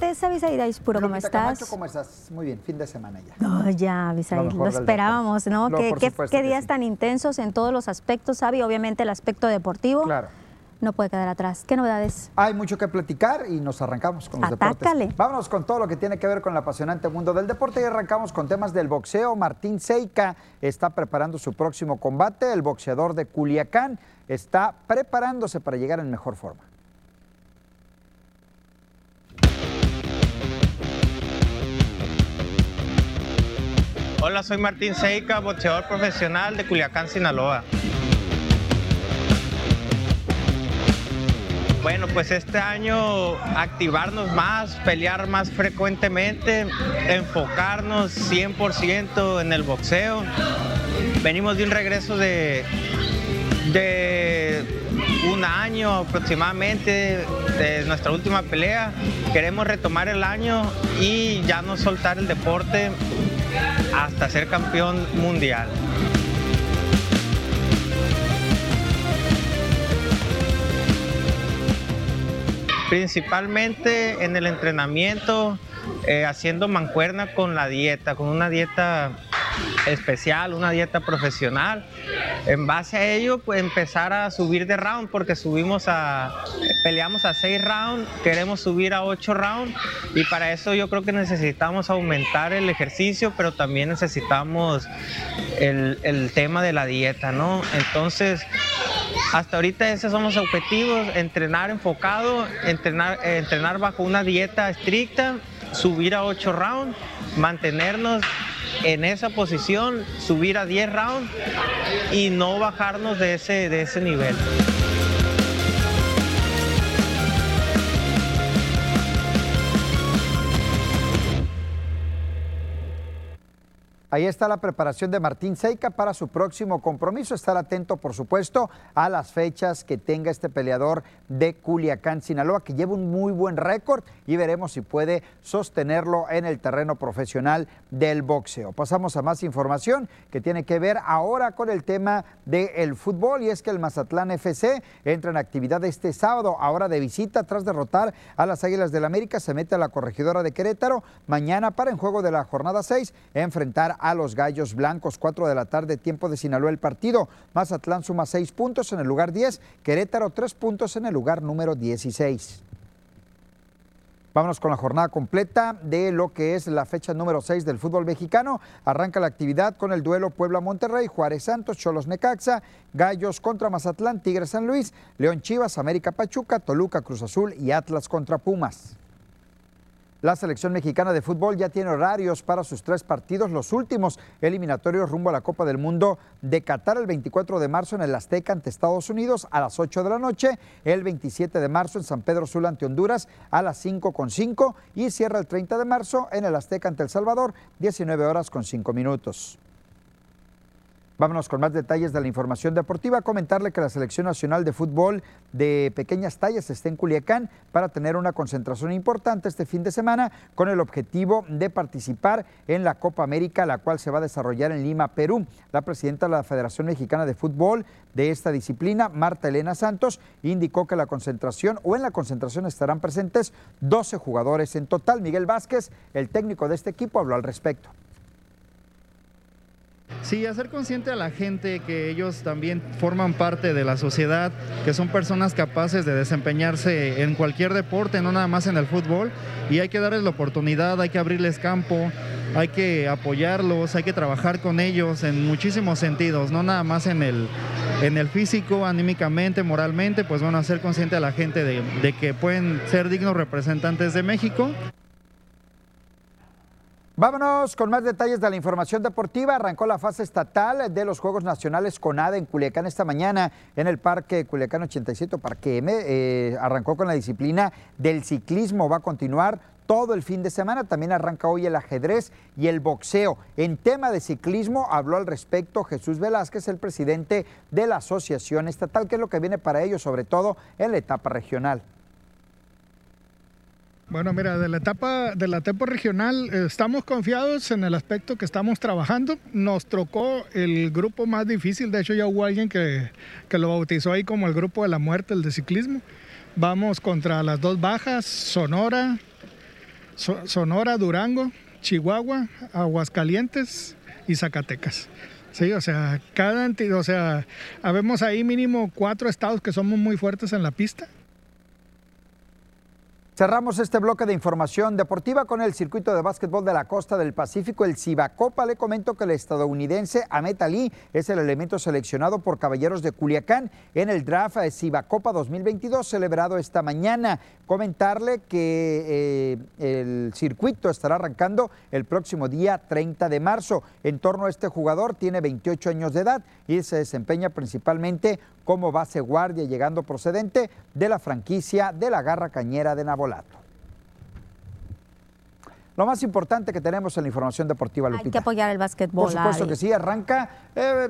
De deportes. Avisaída Ispuro, ¿cómo estás? ¿cómo estás? Muy bien, fin de semana ya. Oh, ya, Avisaída, lo, esperábamos, ¿no? ¿Qué, días tan intensos en todos los aspectos, Sabi? Obviamente el aspecto deportivo. Claro. No puede quedar atrás. ¿Qué novedades? Hay mucho que platicar y nos arrancamos con los deportes. Vámonos con todo lo que tiene que ver con el apasionante mundo del deporte y arrancamos con temas del boxeo. Martín Seika está preparando su próximo combate. El boxeador de Culiacán está preparándose para llegar en mejor forma. Hola, soy Martín Seika, boxeador profesional de Culiacán, Sinaloa. Bueno, pues este año activarnos más, pelear más frecuentemente, enfocarnos 100% en el boxeo. Venimos de un regreso de, de un año aproximadamente de nuestra última pelea. Queremos retomar el año y ya no soltar el deporte hasta ser campeón mundial. Principalmente en el entrenamiento, eh, haciendo mancuerna con la dieta, con una dieta especial, una dieta profesional. En base a ello, pues empezar a subir de round, porque subimos a, peleamos a 6 rounds, queremos subir a 8 rounds y para eso yo creo que necesitamos aumentar el ejercicio, pero también necesitamos el, el tema de la dieta, ¿no? Entonces, hasta ahorita esos son los objetivos, entrenar enfocado, entrenar, entrenar bajo una dieta estricta, subir a 8 rounds, mantenernos en esa posición, subir a 10 rounds y no bajarnos de ese, de ese nivel. Ahí está la preparación de Martín Seika para su próximo compromiso. Estar atento, por supuesto, a las fechas que tenga este peleador de Culiacán, Sinaloa, que lleva un muy buen récord y veremos si puede sostenerlo en el terreno profesional del boxeo. Pasamos a más información que tiene que ver ahora con el tema del fútbol y es que el Mazatlán FC entra en actividad este sábado, ahora de visita tras derrotar a las Águilas del América, se mete a la corregidora de Querétaro mañana para en juego de la jornada 6 enfrentar a los Gallos Blancos. 4 de la tarde, tiempo de Sinaloa el partido. Mazatlán suma 6 puntos en el lugar 10, Querétaro 3 puntos en el lugar número 16. Vámonos con la jornada completa de lo que es la fecha número 6 del fútbol mexicano. Arranca la actividad con el duelo Puebla-Monterrey, Juárez Santos, Cholos Necaxa, Gallos contra Mazatlán, Tigres San Luis, León Chivas, América Pachuca, Toluca Cruz Azul y Atlas contra Pumas. La selección mexicana de fútbol ya tiene horarios para sus tres partidos, los últimos eliminatorios rumbo a la Copa del Mundo de Qatar el 24 de marzo en el Azteca ante Estados Unidos a las 8 de la noche, el 27 de marzo en San Pedro Sula ante Honduras a las 5 con 5 y cierra el 30 de marzo en el Azteca ante El Salvador, 19 horas con 5 minutos. Vámonos con más detalles de la información deportiva. Comentarle que la Selección Nacional de Fútbol de pequeñas tallas está en Culiacán para tener una concentración importante este fin de semana con el objetivo de participar en la Copa América, la cual se va a desarrollar en Lima, Perú. La presidenta de la Federación Mexicana de Fútbol de esta disciplina, Marta Elena Santos, indicó que la concentración o en la concentración estarán presentes 12 jugadores en total. Miguel Vázquez, el técnico de este equipo, habló al respecto. Sí, hacer consciente a la gente que ellos también forman parte de la sociedad, que son personas capaces de desempeñarse en cualquier deporte, no nada más en el fútbol, y hay que darles la oportunidad, hay que abrirles campo, hay que apoyarlos, hay que trabajar con ellos en muchísimos sentidos, no nada más en el, en el físico, anímicamente, moralmente, pues bueno, hacer consciente a la gente de, de que pueden ser dignos representantes de México. Vámonos con más detalles de la información deportiva. Arrancó la fase estatal de los Juegos Nacionales CONADE en Culiacán esta mañana en el Parque Culiacán 87, Parque M. Eh, arrancó con la disciplina del ciclismo. Va a continuar todo el fin de semana. También arranca hoy el ajedrez y el boxeo. En tema de ciclismo habló al respecto Jesús Velázquez, el presidente de la Asociación Estatal, que es lo que viene para ellos, sobre todo en la etapa regional. Bueno, mira, de la etapa de la etapa regional estamos confiados en el aspecto que estamos trabajando. Nos trocó el grupo más difícil, de hecho ya hubo alguien que, lo bautizó ahí como el grupo de la muerte, el de ciclismo. Vamos contra las dos bajas, Sonora, Sonora, Durango, Chihuahua, Aguascalientes y Zacatecas. Sí, o sea, cada o sea, habemos ahí mínimo cuatro estados que somos muy fuertes en la pista Cerramos este bloque de información deportiva con el circuito de básquetbol de la costa del Pacífico, el Cibacopa. Le comento que el estadounidense Ahmed Ali es el elemento seleccionado por Caballeros de Culiacán en el draft Cibacopa 2022 celebrado esta mañana. Comentarle que eh, el circuito estará arrancando el próximo día 30 de marzo. En torno a este jugador tiene 28 años de edad y se desempeña principalmente como base guardia, llegando procedente de la franquicia de la Garra Cañera de Nabolato. Lo más importante que tenemos en la información deportiva, Lupita. Hay que apoyar el básquetbol. Por supuesto que sí, arranca eh,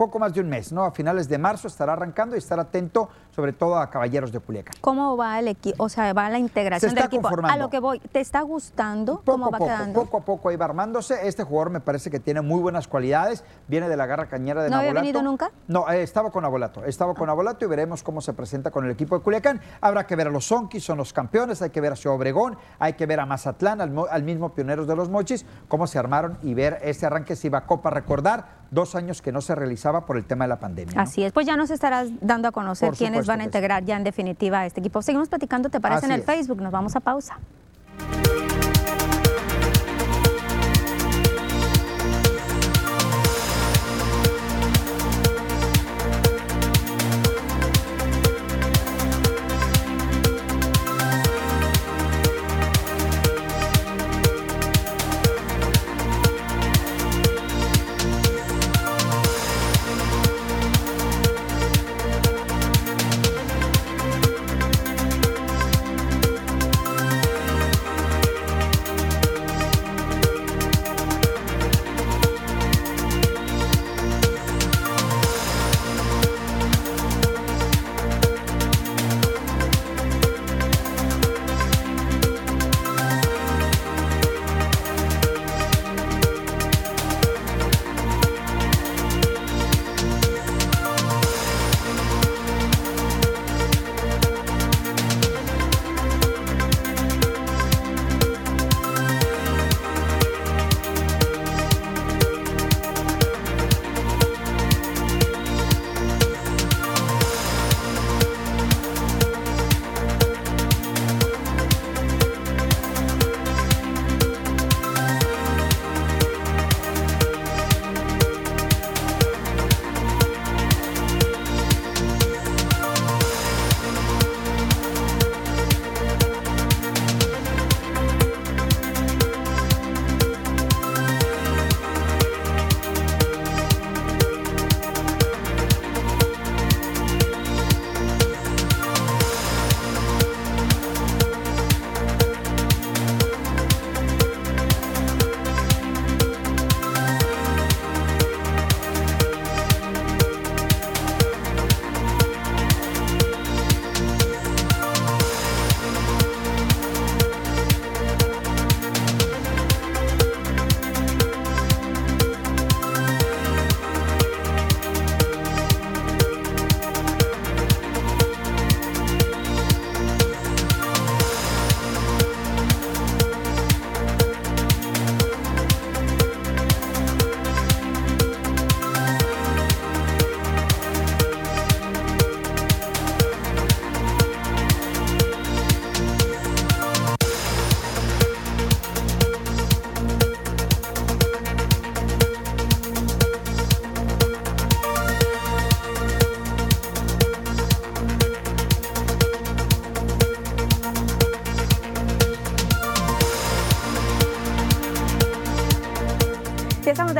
poco más de un mes, ¿no? A finales de marzo estará arrancando y estar atento sobre todo a Caballeros de Culiacán. ¿Cómo va el equipo? O sea, va la integración del equipo. A lo que voy, ¿te está gustando? Poco ¿Cómo va poco, quedando? Poco a poco ahí va armándose. Este jugador me parece que tiene muy buenas cualidades. Viene de la garra cañera de ¿No había venido nunca? No, eh, estaba con Abolato. Estaba con Abolato y veremos cómo se presenta con el equipo de Culiacán. Habrá que ver a los Zonkis, son los campeones. Hay que ver a Ciudad Obregón. Hay que ver a Mazatlán, al, al mismo Pioneros de los Mochis, cómo se armaron y ver este arranque si va a Copa. Recordar dos años que no se realizaba por el tema de la pandemia. Así es, pues ya nos estarás dando a conocer quiénes van a integrar ya en definitiva a este equipo. Seguimos platicando, ¿te parece en el Facebook? Nos vamos a pausa.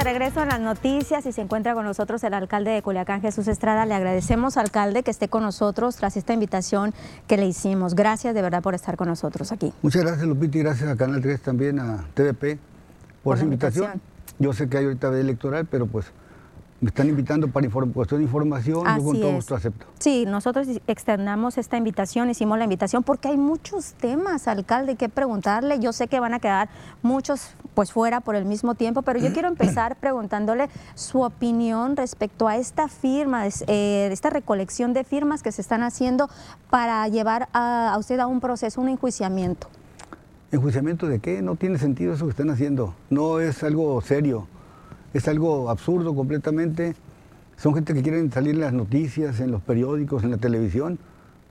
Regreso a las noticias y se encuentra con nosotros el alcalde de Culiacán, Jesús Estrada. Le agradecemos, alcalde, que esté con nosotros tras esta invitación que le hicimos. Gracias de verdad por estar con nosotros aquí. Muchas gracias, Lupita, y gracias a Canal 3 también, a TVP, por, su invitación. Yo sé que hay ahorita de electoral, pero pues me están invitando para cuestión de información, yo con todo gusto acepto. Sí, nosotros externamos esta invitación, hicimos la invitación porque hay muchos temas, alcalde, que preguntarle. Yo sé que van a quedar muchos pues fuera por el mismo tiempo, pero yo quiero empezar preguntándole su opinión respecto a esta firma, eh, esta recolección de firmas que se están haciendo para llevar a, a usted a un proceso, un enjuiciamiento. ¿Enjuiciamiento de qué? No tiene sentido eso que están haciendo. No es algo serio es algo absurdo completamente. Son gente que quieren salir en las noticias, en los periódicos, en la televisión.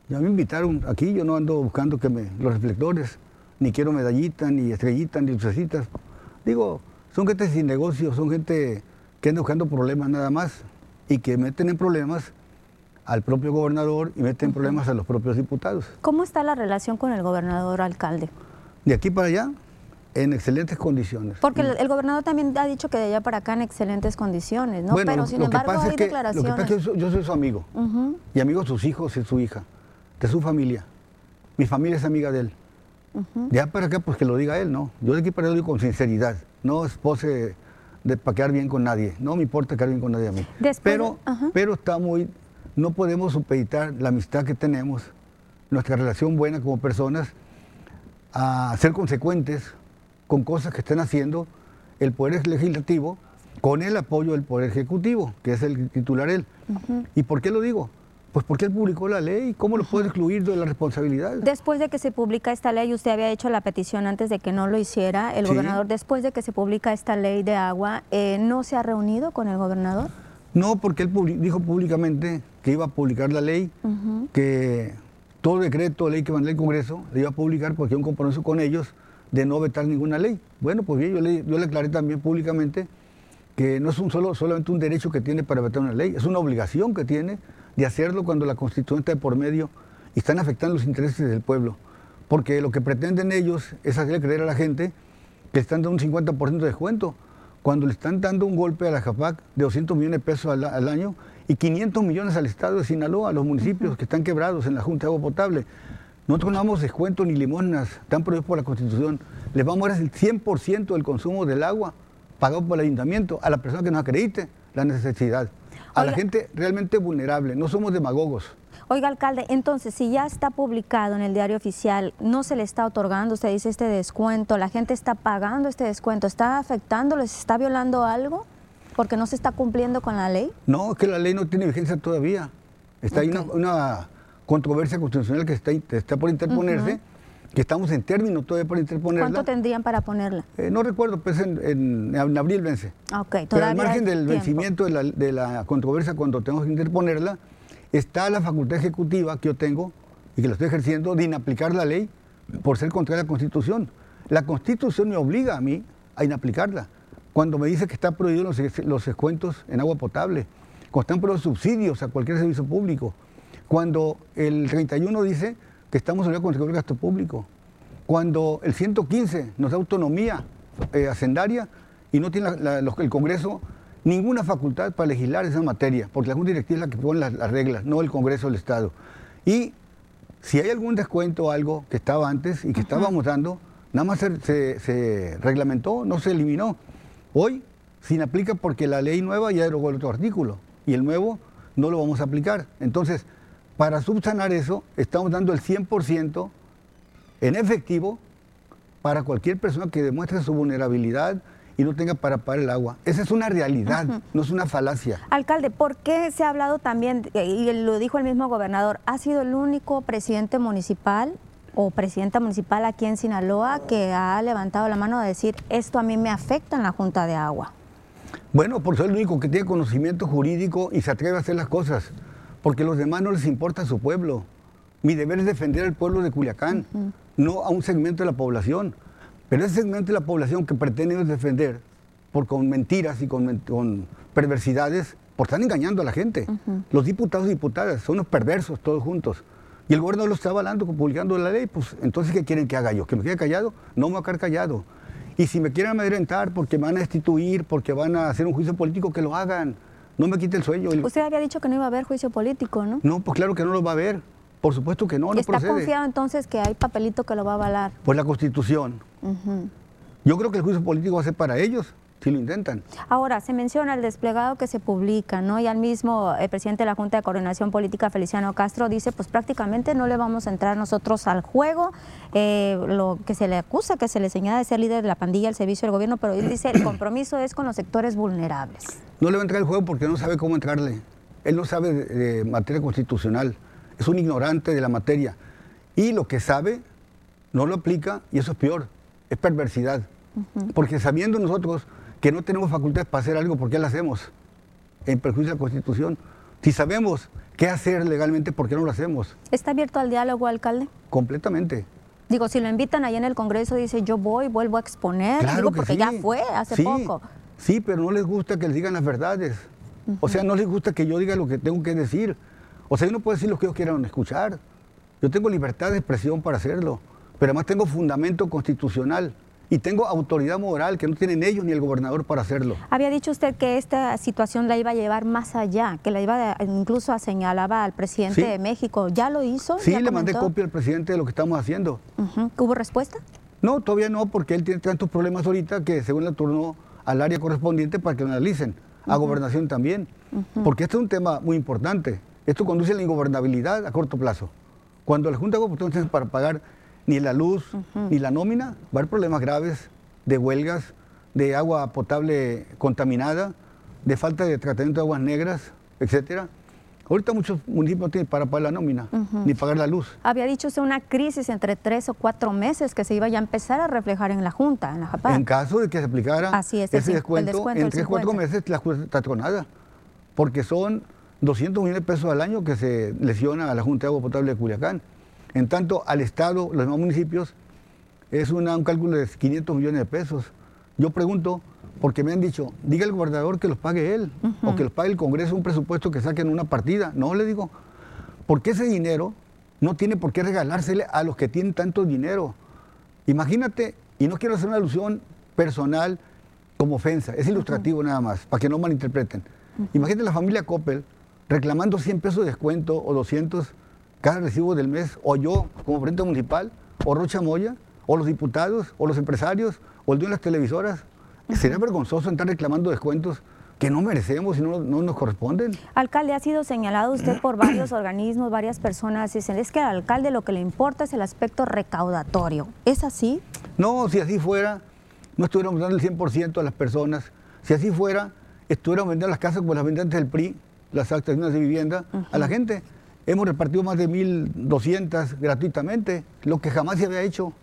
Ya me invitaron aquí, yo no ando buscando que me, los reflectores, ni quiero medallitas, ni estrellitas, ni lucecitas. Digo, son gente sin negocio, son gente que anda buscando problemas nada más y que meten en problemas al propio gobernador y meten en problemas a los propios diputados. ¿Cómo está la relación con el gobernador alcalde? De aquí para allá, en excelentes condiciones. Porque el, gobernador también ha dicho que de allá para acá en excelentes condiciones, ¿no? Pero sin embargo hay declaraciones. Lo que pasa es que yo, soy su amigo, y amigo de sus hijos y su hija, de su familia. Mi familia es amiga de él. De allá para acá, pues que lo diga él, ¿no? Yo de aquí para allá lo digo con sinceridad, no es pose de, para quedar bien con nadie. No me importa quedar bien con nadie a mí. pero, pero está muy, no podemos supeditar la amistad que tenemos, nuestra relación buena como personas, a ser consecuentes con cosas que están haciendo el Poder Legislativo con el apoyo del Poder Ejecutivo, que es el titular él. ¿Y por qué lo digo? Pues porque él publicó la ley, ¿cómo lo puede excluir de la responsabilidad? Después de que se publica esta ley, usted había hecho la petición antes de que no lo hiciera el gobernador, después de que se publica esta ley de agua, eh, ¿no se ha reunido con el gobernador? No, porque él dijo públicamente que iba a publicar la ley, que todo decreto, ley que mandó el Congreso, le iba a publicar porque hay un compromiso con ellos de no vetar ninguna ley. Bueno, pues bien, yo le, yo le aclaré también públicamente que no es un solo, solamente un derecho que tiene para vetar una ley, es una obligación que tiene de hacerlo cuando la Constitución está de por medio y están afectando los intereses del pueblo. Porque lo que pretenden ellos es hacerle creer a la gente que están dando un 50% de descuento, cuando le están dando un golpe a la JAPAC de 200 millones de pesos al, año y 500 millones al Estado de Sinaloa, a los municipios que están quebrados en la Junta de Agua Potable. Nosotros no damos descuento ni limonas, están prohibidos por la Constitución. Les vamos a dar el 100% del consumo del agua pagado por el ayuntamiento a la persona que nos acredite la necesidad. A la gente realmente vulnerable, no somos demagogos. Oiga, alcalde, entonces, si ya está publicado en el diario oficial, no se le está otorgando, usted dice, este descuento, la gente está pagando este descuento, ¿está afectando, les está violando algo? ¿Porque no se está cumpliendo con la ley? No, es que la ley no tiene vigencia todavía. Está ahí una, controversia constitucional que está, está por interponerse que estamos en términos todavía para interponerla. ¿Cuánto tendrían para ponerla? Eh, no recuerdo, pues en, abril vence. Ok, todavía Pero al margen del vencimiento de la, controversia cuando tenemos que interponerla, está la facultad ejecutiva que yo tengo y que lo estoy ejerciendo de inaplicar la ley por ser contraria a la Constitución. La Constitución me obliga a mí a inaplicarla. Cuando me dice que están prohibidos los, los descuentos en agua potable, cuando están prohibidos subsidios a cualquier servicio público, cuando el 31 dice que estamos en con el gasto público. Cuando el 115 nos da autonomía eh, hacendaria y no tiene el Congreso ninguna facultad para legislar esa materia, porque la Junta Directiva es la que pone las, reglas, no el Congreso del Estado. Y si hay algún descuento o algo que estaba antes y que estábamos dando, nada más se, se, reglamentó, no se eliminó. Hoy sin aplica porque la ley nueva ya derogó el otro artículo y el nuevo no lo vamos a aplicar. Entonces, para subsanar eso, estamos dando el 100% en efectivo para cualquier persona que demuestre su vulnerabilidad y no tenga para pagar el agua. Esa es una realidad, no es una falacia. Alcalde, ¿por qué se ha hablado también, y lo dijo el mismo gobernador, ha sido el único presidente municipal o presidenta municipal aquí en Sinaloa que ha levantado la mano a decir, esto a mí me afecta en la Junta de Agua? Bueno, por ser el único que tiene conocimiento jurídico y se atreve a hacer las cosas porque a los demás no les importa su pueblo. Mi deber es defender al pueblo de Culiacán, no a un segmento de la población. Pero ese segmento de la población que pretende defender por, con mentiras y con, perversidades, por estar engañando a la gente. Los diputados y diputadas son unos perversos todos juntos. Y el gobierno lo está avalando, publicando la ley, pues entonces ¿qué quieren que haga yo? ¿Que me quede callado? No me voy a quedar callado. Y si me quieren amedrentar porque me van a destituir, porque van a hacer un juicio político, que lo hagan no me quite el sueño. Usted había dicho que no iba a haber juicio político, ¿no? No, pues claro que no lo va a haber. Por supuesto que no, no ¿Está confiado entonces que hay papelito que lo va a avalar? Pues la Constitución. Yo creo que el juicio político va a ser para ellos si lo intentan. Ahora, se menciona el desplegado que se publica, ¿no? Y al mismo el presidente de la Junta de Coordinación Política, Feliciano Castro, dice, pues prácticamente no le vamos a entrar nosotros al juego, eh, lo que se le acusa, que se le señala de ser líder de la pandilla al servicio del gobierno, pero él dice, el compromiso es con los sectores vulnerables. No le va a entrar al juego porque no sabe cómo entrarle. Él no sabe de, materia constitucional, es un ignorante de la materia. Y lo que sabe, no lo aplica y eso es peor, es perversidad. Porque sabiendo nosotros que no tenemos facultades para hacer algo, ¿por qué lo hacemos? En perjuicio de la Constitución. Si sabemos qué hacer legalmente, ¿por qué no lo hacemos? ¿Está abierto al diálogo, alcalde? Completamente. Digo, si lo invitan ahí en el Congreso, dice yo voy, vuelvo a exponer, digo, porque ya fue hace poco. Sí, pero no les gusta que les digan las verdades. O sea, no les gusta que yo diga lo que tengo que decir. O sea, yo no puedo decir lo que ellos quieran escuchar. Yo tengo libertad de expresión para hacerlo, pero además tengo fundamento constitucional y tengo autoridad moral que no tienen ellos ni el gobernador para hacerlo. Había dicho usted que esta situación la iba a llevar más allá, que la iba a, incluso a señalaba al presidente de México. ¿Ya lo hizo? Sí, le mandé copia al presidente de lo que estamos haciendo. ¿Hubo respuesta? No, todavía no, porque él tiene tantos problemas ahorita que según la turno al área correspondiente para que lo analicen, a gobernación también, porque este es un tema muy importante. Esto conduce a la ingobernabilidad a corto plazo. Cuando la Junta de Potable para pagar ni la luz ni la nómina, va a haber problemas graves de huelgas, de agua potable contaminada, de falta de tratamiento de aguas negras, etcétera. Ahorita muchos municipios no tienen para pagar la nómina, ni pagar la luz. Había dicho usted una crisis entre tres o cuatro meses que se iba ya a empezar a reflejar en la Junta, en la JAPAC. En caso de que se aplicara ese descuento, en tres o cuatro meses la Junta está tronada, porque son 200 millones de pesos al año que se lesiona a la Junta de Agua Potable de Culiacán. En tanto, al Estado, los demás municipios, es un cálculo de 500 millones de pesos. Yo pregunto, porque me han dicho, diga el gobernador que los pague él, o que los pague el Congreso un presupuesto que saquen una partida. No, le digo, porque ese dinero no tiene por qué regalársele a los que tienen tanto dinero. Imagínate, y no quiero hacer una alusión personal como ofensa, es ilustrativo nada más, para que no malinterpreten. Imagínate la familia Coppel reclamando 100 pesos de descuento o 200 cada recibo del mes, o yo como frente municipal, o Rocha Moya, o los diputados, o los empresarios, o el dueño de las televisoras. Sería vergonzoso estar reclamando descuentos que no merecemos y no, nos corresponden. Alcalde, ha sido señalado usted por varios organismos, varias personas, dicen, es que al alcalde lo que le importa es el aspecto recaudatorio. ¿Es así? No, si así fuera, no estuviéramos dando el 100% a las personas. Si así fuera, estuviéramos vendiendo las casas como las vendientes del PRI, las actas de vivienda, a la gente. Hemos repartido más de 1.200 gratuitamente, lo que jamás se había hecho.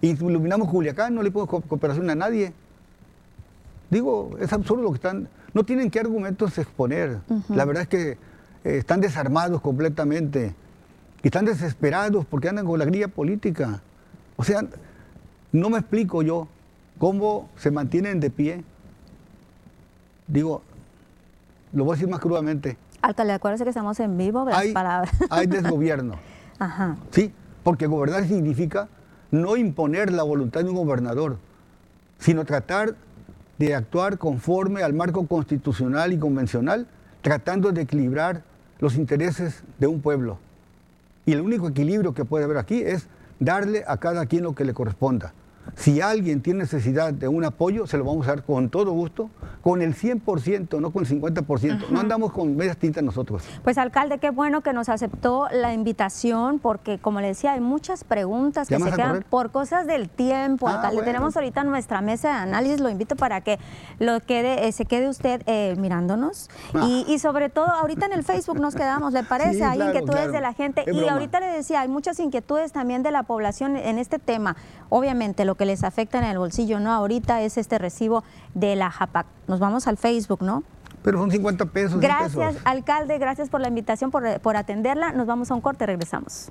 Iluminamos Culiacán, no le ponemos cooperación a nadie. Digo, es absurdo lo que están... No tienen qué argumentos exponer. La verdad es que eh, están desarmados completamente. Y están desesperados porque andan con la grilla política. O sea, no me explico yo cómo se mantienen de pie. Digo, lo voy a decir más crudamente. Alcalde, acuérdese que estamos en vivo, hay, Hay desgobierno. Ajá. Sí, porque gobernar significa no imponer la voluntad de un gobernador, sino tratar de actuar conforme al marco constitucional y convencional, tratando de equilibrar los intereses de un pueblo. Y el único equilibrio que puede haber aquí es darle a cada quien lo que le corresponda. Si alguien tiene necesidad de un apoyo, se lo vamos a dar con todo gusto, con el 100%, no con el 50%. No andamos con medias tintas nosotros. Pues alcalde, qué bueno que nos aceptó la invitación, porque como le decía, hay muchas preguntas que se quedan por cosas del tiempo. Ah, alcalde, tenemos ahorita nuestra mesa de análisis, lo invito para que lo quede, eh, se quede usted eh, mirándonos. Ah. Y, sobre todo, ahorita en el Facebook nos quedamos, ¿le parece? hay inquietudes de la gente. y ahorita le decía, hay muchas inquietudes también de la población en este tema. Obviamente, lo que les afecta en el bolsillo, ¿no? Ahorita es este recibo de la JAPAC. Nos vamos al Facebook, ¿no? Pero son 50 pesos. Gracias, alcalde, gracias por la invitación, por, por atenderla. Nos vamos a un corte, regresamos.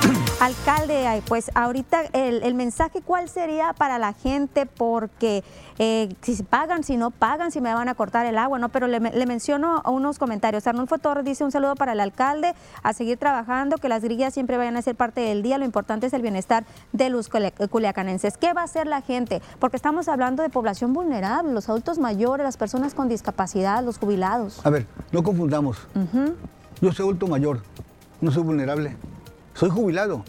Alcalde, pues ahorita el, mensaje, ¿cuál sería para la gente? Porque eh, si pagan, si no pagan, si me van a cortar el agua, ¿no? Pero le, menciono unos comentarios. Arnulfo Torres dice un saludo para el alcalde, a seguir trabajando, que las grillas siempre vayan a ser parte del día, lo importante es el bienestar de los culiacanenses. ¿Qué va a hacer la gente? Porque estamos hablando de población vulnerable, los adultos mayores, las personas con discapacidad, los jubilados. A ver, no confundamos. Yo soy adulto mayor, no soy vulnerable. Soy jubilado,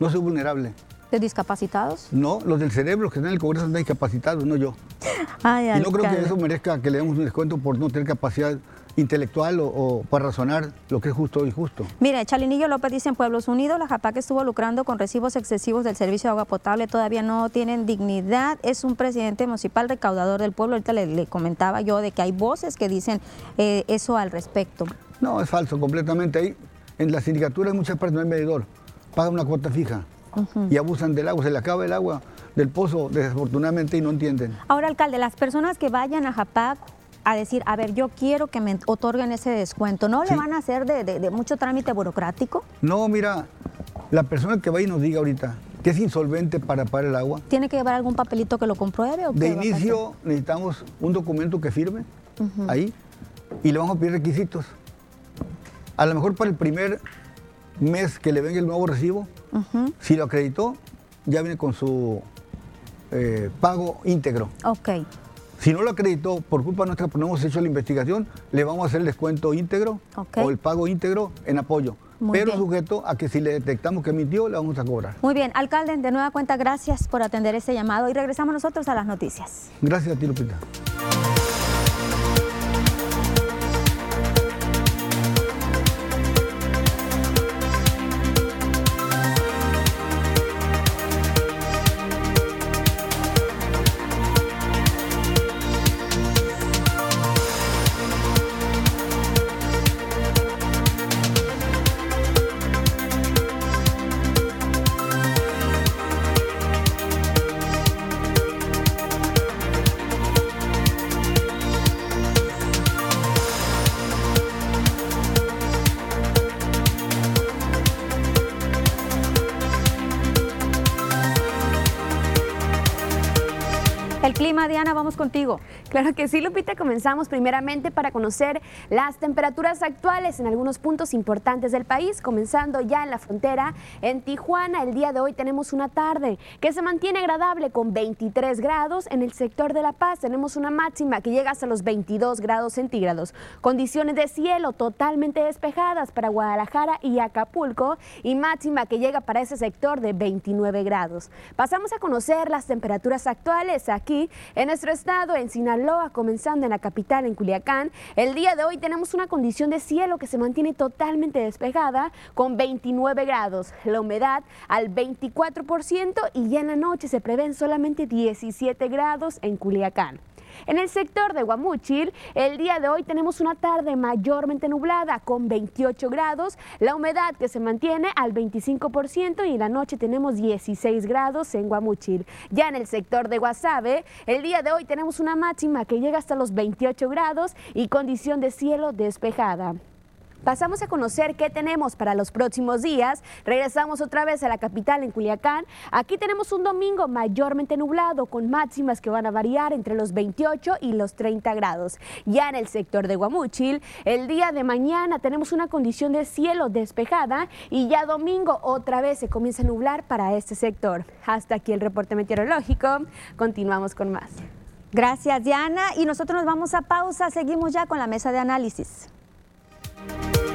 no soy vulnerable. ¿De discapacitados? No, los del cerebro, que están en el Congreso están discapacitados, no yo. y no creo que eso merezca que le demos un descuento por no tener capacidad intelectual o, para razonar lo que es justo o injusto. Mire, Chalinillo López dice en Pueblos Unidos, la JAPAC estuvo lucrando con recibos excesivos del servicio de agua potable, todavía no tienen dignidad, es un presidente municipal recaudador del pueblo, ahorita le, comentaba yo de que hay voces que dicen eh, eso al respecto. No, es falso, completamente. Ahí en la sindicatura hay muchas partes no hay medidor, pagan una cuota fija y abusan del agua, se le acaba el agua del pozo desafortunadamente y no entienden. Ahora, alcalde, las personas que vayan a JAPAC a decir, a ver, yo quiero que me otorguen ese descuento, ¿no le van a hacer de, mucho trámite burocrático? No, mira, la persona que va y nos diga ahorita que es insolvente para pagar el agua. ¿Tiene que llevar algún papelito que lo compruebe? O de inicio necesitamos un documento que firme ahí y le vamos a pedir requisitos. A lo mejor para el primer mes que le venga el nuevo recibo, si lo acreditó, ya viene con su eh, pago íntegro. Ok. Si no lo acreditó, por culpa nuestra, pues no hemos hecho la investigación, le vamos a hacer el descuento íntegro o el pago íntegro en apoyo. pero sujeto a que si le detectamos que mintió, le vamos a cobrar. Muy bien, alcalde, de nueva cuenta, gracias por atender este llamado y regresamos nosotros a las noticias. Gracias a ti, Lupita. Contigo. Claro que sí, Lupita. Comenzamos primeramente para conocer las temperaturas actuales en algunos puntos importantes del país, comenzando ya en la frontera. En Tijuana, el día de hoy tenemos una tarde que se mantiene agradable con 23 grados. En el sector de La Paz tenemos una máxima que llega hasta los 22 grados centígrados. Condiciones de cielo totalmente despejadas para Guadalajara y Acapulco y máxima que llega para ese sector de 29 grados. Pasamos a conocer las temperaturas actuales aquí en nuestro estado, en Sinaloa, comenzando en la capital, en Culiacán, el día de hoy tenemos una condición de cielo que se mantiene totalmente despejada con 29 grados, la humedad al 24% y ya en la noche se prevén solamente 17 grados en Culiacán. En el sector de Guamúchil, el día de hoy tenemos una tarde mayormente nublada con 28 grados, la humedad que se mantiene al 25% y la noche tenemos 16 grados en Guamúchil. Ya en el sector de Guasave, el día de hoy tenemos una máxima que llega hasta los 28 grados y condición de cielo despejada. Pasamos a conocer qué tenemos para los próximos días. Regresamos otra vez a la capital en Culiacán. Aquí tenemos un domingo mayormente nublado con máximas que van a variar entre los 28 y los 30 grados. Ya en el sector de Guamúchil, el día de mañana tenemos una condición de cielo despejada y ya domingo otra vez se comienza a nublar para este sector. Hasta aquí el reporte meteorológico. Continuamos con más. Gracias, Diana. Y nosotros nos vamos a pausa. Seguimos ya con la mesa de análisis. Thank you.